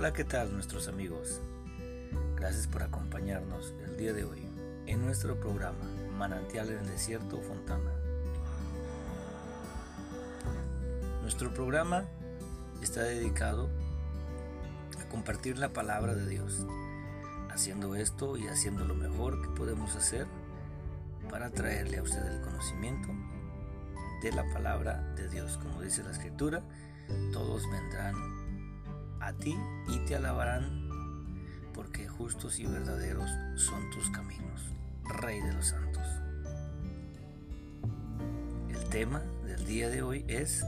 Hola, ¿qué tal nuestros amigos? Gracias por acompañarnos el día de hoy en nuestro programa Manantial en el Desierto Fontana. Nuestro programa está dedicado a compartir la palabra de Dios, haciendo esto y haciendo lo mejor que podemos hacer para traerle a usted el conocimiento de la palabra de Dios. Como dice la escritura, todos vendrán a ti y te alabarán, porque justos y verdaderos son tus caminos, Rey de los santos. El tema del día de hoy es